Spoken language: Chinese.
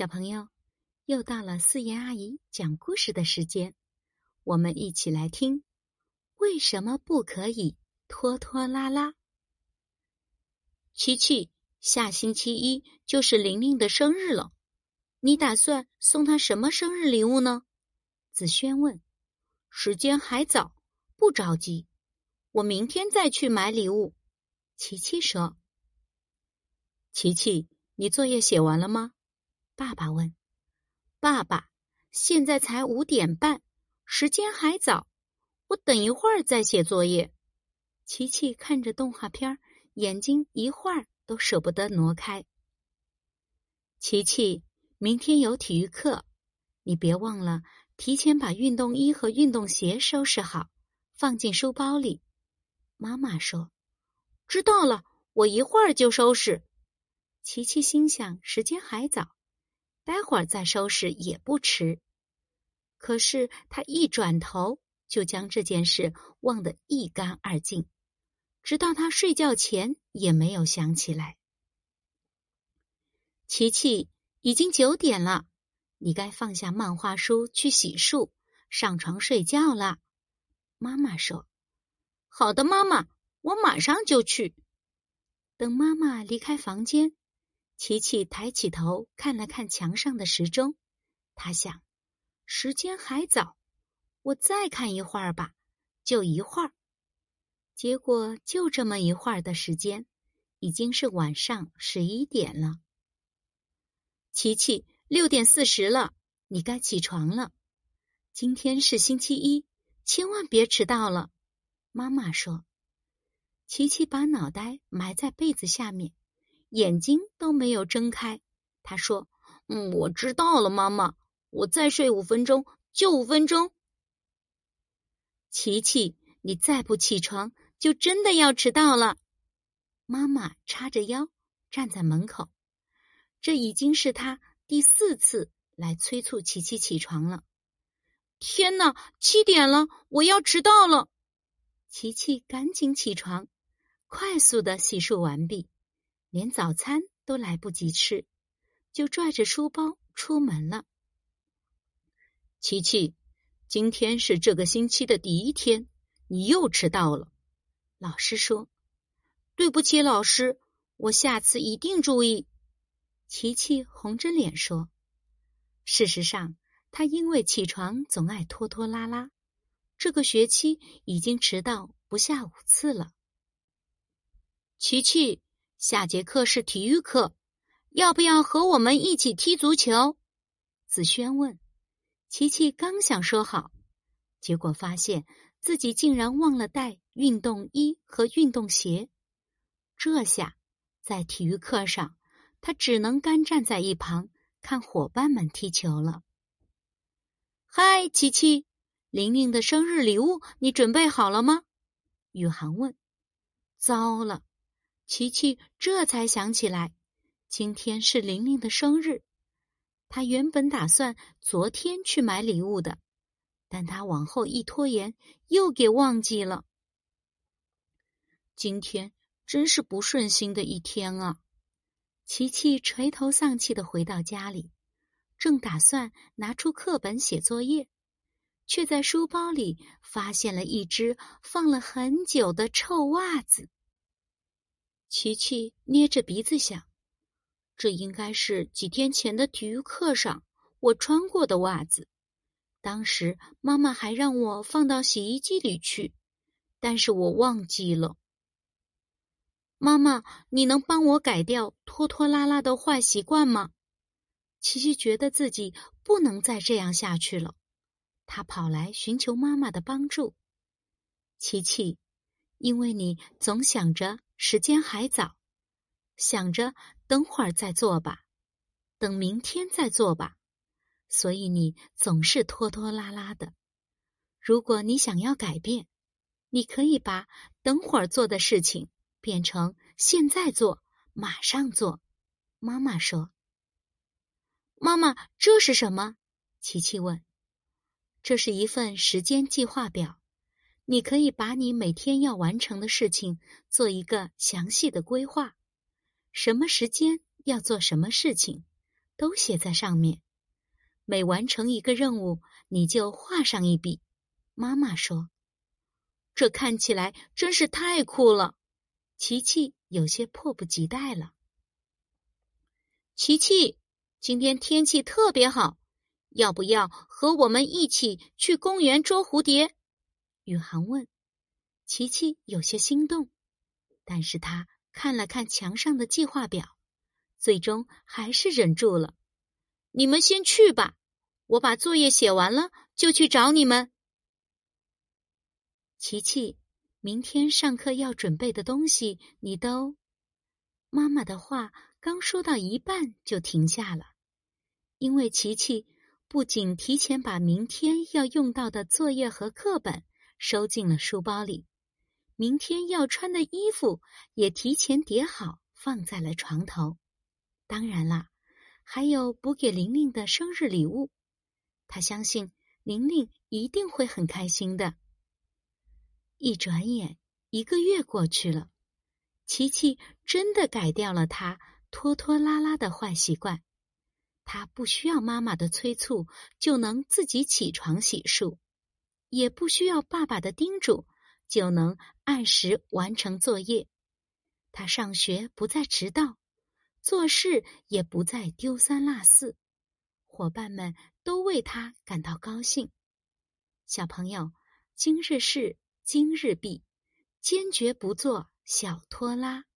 小朋友，又到了四言阿姨讲故事的时间，我们一起来听：为什么不可以拖拖拉拉？琪琪，下星期一就是玲玲的生日了，你打算送她什么生日礼物呢？子轩问。时间还早，不着急，我明天再去买礼物。琪琪说。琪琪，你作业写完了吗？爸爸问：“爸爸，现在才五点半，时间还早，我等一会儿再写作业。”琪琪看着动画片，眼睛一会儿都舍不得挪开。琪琪，明天有体育课，你别忘了提前把运动衣和运动鞋收拾好，放进书包里。妈妈说：“知道了，我一会儿就收拾。”琪琪心想：时间还早。待会儿再收拾也不迟。可是他一转头，就将这件事忘得一干二净，直到他睡觉前也没有想起来。琪琪，已经九点了，你该放下漫画书去洗漱，上床睡觉了。妈妈说：“好的，妈妈，我马上就去。”等妈妈离开房间。琪琪抬起头看了看墙上的时钟，他想，时间还早，我再看一会儿吧，就一会儿。结果就这么一会儿的时间，已经是晚上十一点了。琪琪，六点四十了，你该起床了。今天是星期一，千万别迟到了。妈妈说。琪琪把脑袋埋在被子下面。眼睛都没有睁开，他说：“嗯，我知道了，妈妈，我再睡五分钟，就五分钟。”琪琪，你再不起床，就真的要迟到了。妈妈叉着腰站在门口，这已经是他第四次来催促琪琪起床了。天哪，七点了，我要迟到了！琪琪赶紧起床，快速的洗漱完毕。连早餐都来不及吃，就拽着书包出门了。琪琪，今天是这个星期的第一天，你又迟到了。老师说：“对不起，老师，我下次一定注意。”琪琪红着脸说：“事实上，他因为起床总爱拖拖拉拉，这个学期已经迟到不下五次了。”琪琪。下节课是体育课，要不要和我们一起踢足球？子轩问。琪琪刚想说好，结果发现自己竟然忘了带运动衣和运动鞋。这下在体育课上，他只能干站在一旁看伙伴们踢球了。嗨，琪琪，玲玲的生日礼物你准备好了吗？宇航问。糟了。琪琪这才想起来，今天是玲玲的生日。他原本打算昨天去买礼物的，但他往后一拖延，又给忘记了。今天真是不顺心的一天啊！琪琪垂头丧气的回到家里，正打算拿出课本写作业，却在书包里发现了一只放了很久的臭袜子。琪琪捏着鼻子想：“这应该是几天前的体育课上我穿过的袜子。当时妈妈还让我放到洗衣机里去，但是我忘记了。妈妈，你能帮我改掉拖拖拉拉的坏习惯吗？”琪琪觉得自己不能再这样下去了，他跑来寻求妈妈的帮助。琪琪，因为你总想着。时间还早，想着等会儿再做吧，等明天再做吧，所以你总是拖拖拉拉的。如果你想要改变，你可以把等会儿做的事情变成现在做，马上做。妈妈说：“妈妈，这是什么？”琪琪问。“这是一份时间计划表。”你可以把你每天要完成的事情做一个详细的规划，什么时间要做什么事情，都写在上面。每完成一个任务，你就画上一笔。妈妈说：“这看起来真是太酷了。”琪琪有些迫不及待了。琪琪，今天天气特别好，要不要和我们一起去公园捉蝴蝶？宇航问。琪琪有些心动，但是他看了看墙上的计划表，最终还是忍住了。你们先去吧，我把作业写完了就去找你们。琪琪。明天上课要准备的东西，你都……妈妈的话刚说到一半就停下了，因为琪琪不仅提前把明天要用到的作业和课本收进了书包里，明天要穿的衣服也提前叠好放在了床头。当然啦，还有补给玲玲的生日礼物，他相信玲玲一定会很开心的。一转眼，一个月过去了，琪琪真的改掉了他拖拖拉拉的坏习惯。他不需要妈妈的催促就能自己起床洗漱，也不需要爸爸的叮嘱就能按时完成作业。他上学不再迟到，做事也不再丢三落四，伙伴们都为他感到高兴。小朋友，今日事。今日毕，坚决不做小拖拉。